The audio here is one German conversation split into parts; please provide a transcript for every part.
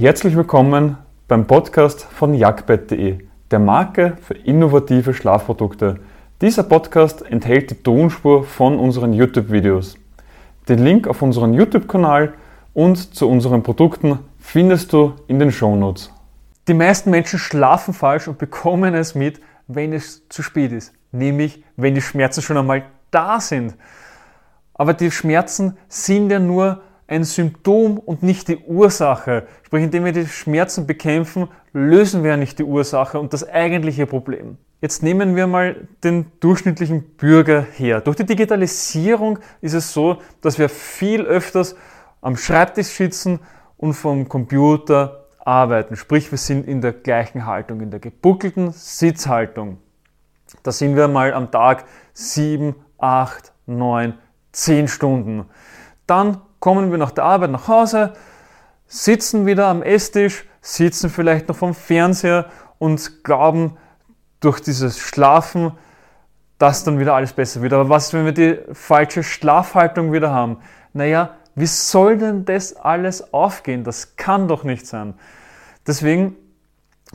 Herzlich willkommen beim Podcast von jagdbett.de, der Marke für innovative Schlafprodukte. Dieser Podcast enthält die Tonspur von unseren YouTube-Videos. Den Link auf unseren YouTube-Kanal und zu unseren Produkten findest du in den Shownotes. Die meisten Menschen schlafen falsch und bekommen es mit, wenn es zu spät ist, nämlich wenn die Schmerzen schon einmal da sind. Aber die Schmerzen sind ja nur ein Symptom und nicht die Ursache. Sprich, indem wir die Schmerzen bekämpfen, lösen wir nicht die Ursache und das eigentliche Problem. Jetzt nehmen wir mal den durchschnittlichen Bürger her. Durch die Digitalisierung ist es so, dass wir viel öfters am Schreibtisch sitzen und vom Computer arbeiten. Sprich, wir sind in der gleichen Haltung, in der gebuckelten Sitzhaltung. Da sind wir mal am Tag sieben, acht, neun, zehn Stunden. Dann kommen wir nach der Arbeit nach Hause, sitzen wieder am Esstisch, sitzen vielleicht noch vom Fernseher und glauben durch dieses Schlafen, dass dann wieder alles besser wird. Aber was, wenn wir die falsche Schlafhaltung wieder haben? Naja, wie soll denn das alles aufgehen? Das kann doch nicht sein. Deswegen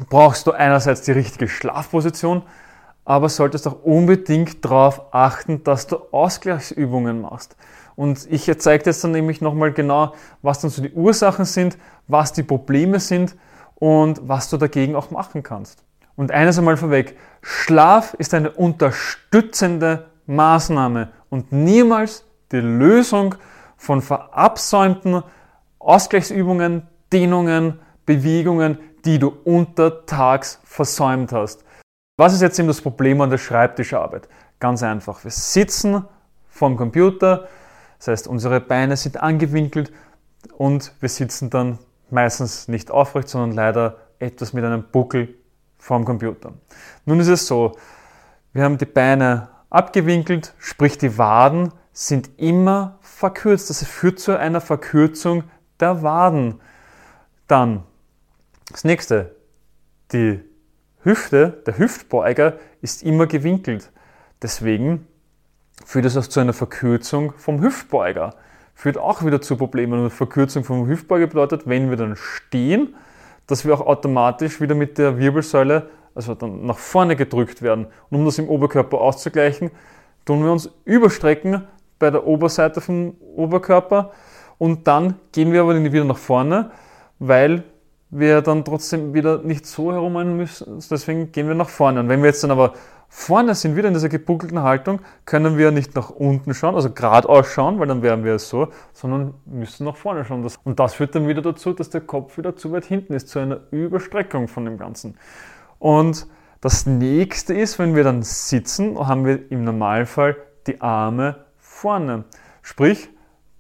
brauchst du einerseits die richtige Schlafposition, aber solltest auch unbedingt darauf achten, dass du Ausgleichsübungen machst. Und ich zeige jetzt dann nämlich nochmal genau, was dann so die Ursachen sind, was die Probleme sind und was du dagegen auch machen kannst. Und eines einmal vorweg, Schlaf ist eine unterstützende Maßnahme und niemals die Lösung von verabsäumten Ausgleichsübungen, Dehnungen, Bewegungen, die du untertags versäumt hast. Was ist jetzt eben das Problem an der Schreibtischarbeit? Ganz einfach. Wir sitzen vorm Computer, das heißt, unsere Beine sind angewinkelt und wir sitzen dann meistens nicht aufrecht, sondern leider etwas mit einem Buckel vorm Computer. Nun ist es so, wir haben die Beine abgewinkelt, sprich die Waden sind immer verkürzt. Das führt zu einer Verkürzung der Waden. Dann das nächste, die Hüfte, der Hüftbeuger ist immer gewinkelt. Deswegen führt es auch zu einer Verkürzung vom Hüftbeuger. Führt auch wieder zu Problemen. Und Verkürzung vom Hüftbeuger bedeutet, wenn wir dann stehen, dass wir auch automatisch wieder mit der Wirbelsäule, also dann nach vorne gedrückt werden. Und um das im Oberkörper auszugleichen, tun wir uns überstrecken bei der Oberseite vom Oberkörper und dann gehen wir aber wieder nach vorne, weil wir dann trotzdem wieder nicht so herum müssen. Deswegen gehen wir nach vorne. Und wenn wir jetzt dann aber Vorne sind wieder in dieser gebuckelten Haltung, können wir nicht nach unten schauen, also geradeaus schauen, weil dann wären wir so, sondern müssen nach vorne schauen. Und das führt dann wieder dazu, dass der Kopf wieder zu weit hinten ist, zu einer Überstreckung von dem Ganzen. Und das nächste ist, wenn wir dann sitzen, haben wir im Normalfall die Arme vorne. Sprich,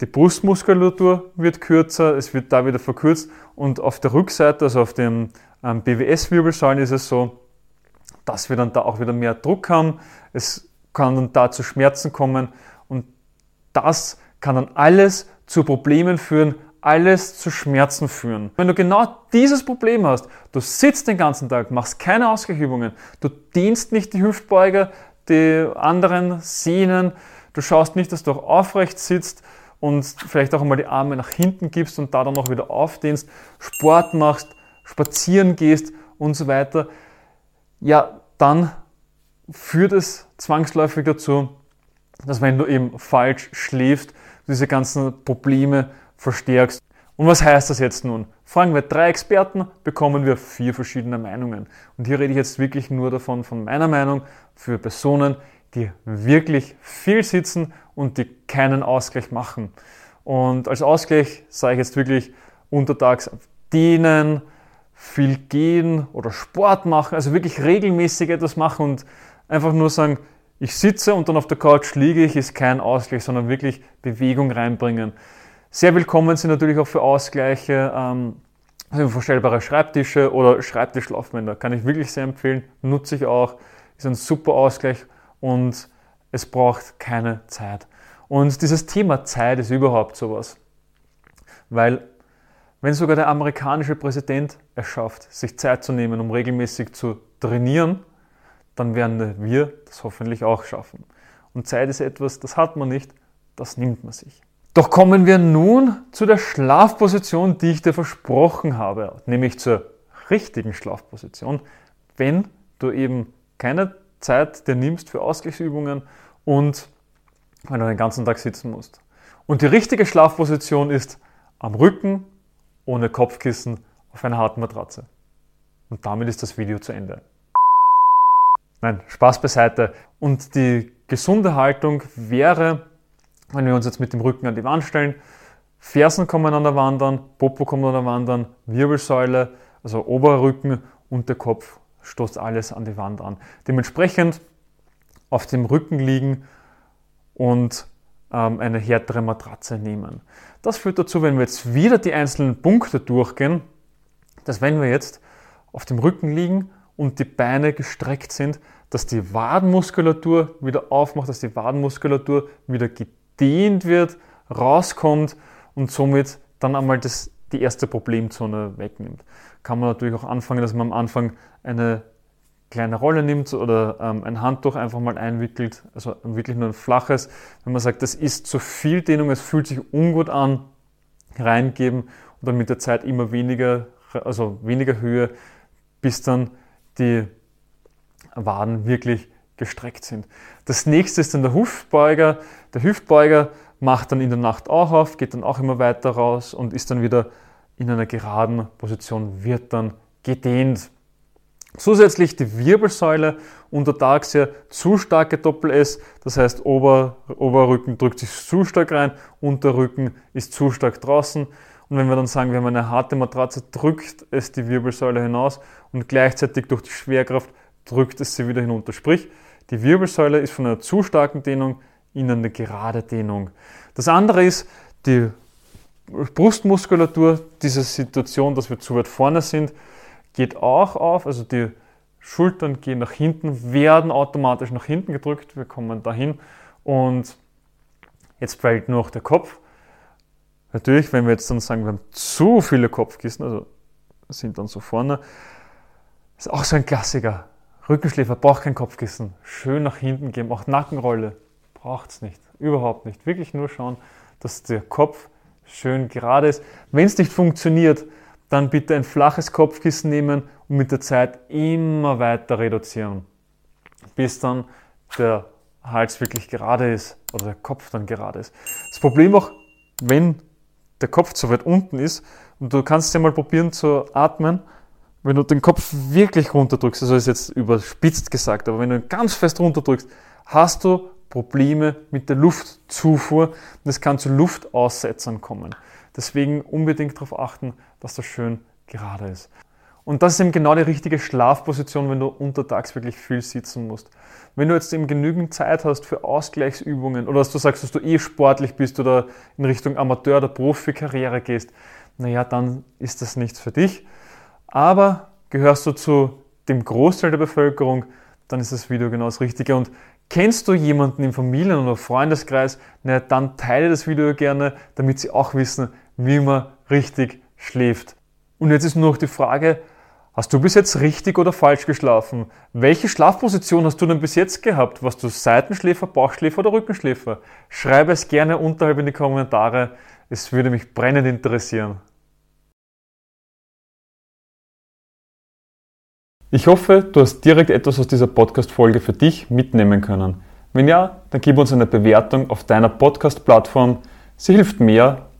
die Brustmuskulatur wird kürzer, es wird da wieder verkürzt und auf der Rückseite, also auf dem ähm, BWS-Wirbelsäulen ist es so, dass wir dann da auch wieder mehr Druck haben. Es kann dann da zu Schmerzen kommen und das kann dann alles zu Problemen führen, alles zu Schmerzen führen. Wenn du genau dieses Problem hast, du sitzt den ganzen Tag, machst keine Ausgleichübungen, du dienst nicht die Hüftbeuger, die anderen Sehnen, du schaust nicht, dass du auch aufrecht sitzt und vielleicht auch einmal die Arme nach hinten gibst und da dann auch wieder aufdehnst, Sport machst, spazieren gehst und so weiter, ja, dann führt es zwangsläufig dazu, dass wenn du eben falsch schläfst, diese ganzen Probleme verstärkst. Und was heißt das jetzt nun? Fragen wir drei Experten, bekommen wir vier verschiedene Meinungen. Und hier rede ich jetzt wirklich nur davon, von meiner Meinung, für Personen, die wirklich viel sitzen und die keinen Ausgleich machen. Und als Ausgleich sage ich jetzt wirklich untertags dehnen, viel gehen oder Sport machen, also wirklich regelmäßig etwas machen und einfach nur sagen, ich sitze und dann auf der Couch liege ich, ist kein Ausgleich, sondern wirklich Bewegung reinbringen. Sehr willkommen sind natürlich auch für Ausgleiche ähm, also verstellbare Schreibtische oder Schreibtischlaufbänder. Kann ich wirklich sehr empfehlen, nutze ich auch, ist ein super Ausgleich und es braucht keine Zeit. Und dieses Thema Zeit ist überhaupt sowas, weil wenn sogar der amerikanische Präsident es schafft, sich Zeit zu nehmen, um regelmäßig zu trainieren, dann werden wir das hoffentlich auch schaffen. Und Zeit ist etwas, das hat man nicht, das nimmt man sich. Doch kommen wir nun zu der Schlafposition, die ich dir versprochen habe, nämlich zur richtigen Schlafposition, wenn du eben keine Zeit dir nimmst für Ausgleichsübungen und wenn du den ganzen Tag sitzen musst. Und die richtige Schlafposition ist am Rücken, ohne Kopfkissen, auf einer harten Matratze. Und damit ist das Video zu Ende. Nein, Spaß beiseite. Und die gesunde Haltung wäre, wenn wir uns jetzt mit dem Rücken an die Wand stellen, Fersen kommen an der Wandern, Popo kommt an der Wandern, Wirbelsäule, also Oberrücken und der Kopf stoßt alles an die Wand an. Dementsprechend auf dem Rücken liegen und eine härtere Matratze nehmen. Das führt dazu, wenn wir jetzt wieder die einzelnen Punkte durchgehen, dass wenn wir jetzt auf dem Rücken liegen und die Beine gestreckt sind, dass die Wadenmuskulatur wieder aufmacht, dass die Wadenmuskulatur wieder gedehnt wird, rauskommt und somit dann einmal das, die erste Problemzone wegnimmt. Kann man natürlich auch anfangen, dass man am Anfang eine kleine Rolle nimmt oder ähm, ein Handtuch einfach mal einwickelt, also wirklich nur ein flaches. Wenn man sagt, das ist zu viel Dehnung, es fühlt sich ungut an, reingeben und dann mit der Zeit immer weniger, also weniger Höhe, bis dann die Waden wirklich gestreckt sind. Das nächste ist dann der Hüftbeuger. Der Hüftbeuger macht dann in der Nacht auch auf, geht dann auch immer weiter raus und ist dann wieder in einer geraden Position, wird dann gedehnt. Zusätzlich die Wirbelsäule untertags ja zu starke Doppel-S, das heißt Ober, Oberrücken drückt sich zu stark rein, Unterrücken ist zu stark draußen. Und wenn wir dann sagen, wir haben eine harte Matratze, drückt es die Wirbelsäule hinaus und gleichzeitig durch die Schwerkraft drückt es sie wieder hinunter. Sprich, die Wirbelsäule ist von einer zu starken Dehnung in eine gerade Dehnung. Das andere ist die Brustmuskulatur, diese Situation, dass wir zu weit vorne sind, geht auch auf. Also die Schultern gehen nach hinten, werden automatisch nach hinten gedrückt. Wir kommen dahin und jetzt fällt nur noch der Kopf. Natürlich, wenn wir jetzt dann sagen, wir haben zu viele Kopfkissen, also sind dann so vorne, ist auch so ein Klassiker. Rückenschläfer braucht kein Kopfkissen. Schön nach hinten gehen, auch Nackenrolle braucht es nicht. Überhaupt nicht. Wirklich nur schauen, dass der Kopf schön gerade ist. Wenn es nicht funktioniert, dann bitte ein flaches Kopfkissen nehmen und mit der Zeit immer weiter reduzieren, bis dann der Hals wirklich gerade ist oder der Kopf dann gerade ist. Das Problem auch, wenn der Kopf zu weit unten ist und du kannst ja mal probieren zu atmen, wenn du den Kopf wirklich runterdrückst, also ist jetzt überspitzt gesagt, aber wenn du ihn ganz fest runterdrückst, hast du Probleme mit der Luftzufuhr und es kann zu Luftaussetzern kommen. Deswegen unbedingt darauf achten, dass das schön gerade ist. Und das ist eben genau die richtige Schlafposition, wenn du untertags wirklich viel sitzen musst. Wenn du jetzt eben genügend Zeit hast für Ausgleichsübungen oder dass du sagst, dass du eh sportlich bist oder in Richtung Amateur- oder Profikarriere gehst, naja, dann ist das nichts für dich. Aber gehörst du zu dem Großteil der Bevölkerung, dann ist das Video genau das Richtige. Und kennst du jemanden im Familien- oder Freundeskreis, na, dann teile das Video gerne, damit sie auch wissen, wie man richtig schläft. Und jetzt ist nur noch die Frage, hast du bis jetzt richtig oder falsch geschlafen? Welche Schlafposition hast du denn bis jetzt gehabt? Warst du Seitenschläfer, Bauchschläfer oder Rückenschläfer? Schreibe es gerne unterhalb in die Kommentare. Es würde mich brennend interessieren. Ich hoffe, du hast direkt etwas aus dieser Podcast-Folge für dich mitnehmen können. Wenn ja, dann gib uns eine Bewertung auf deiner Podcast-Plattform. Sie hilft mehr,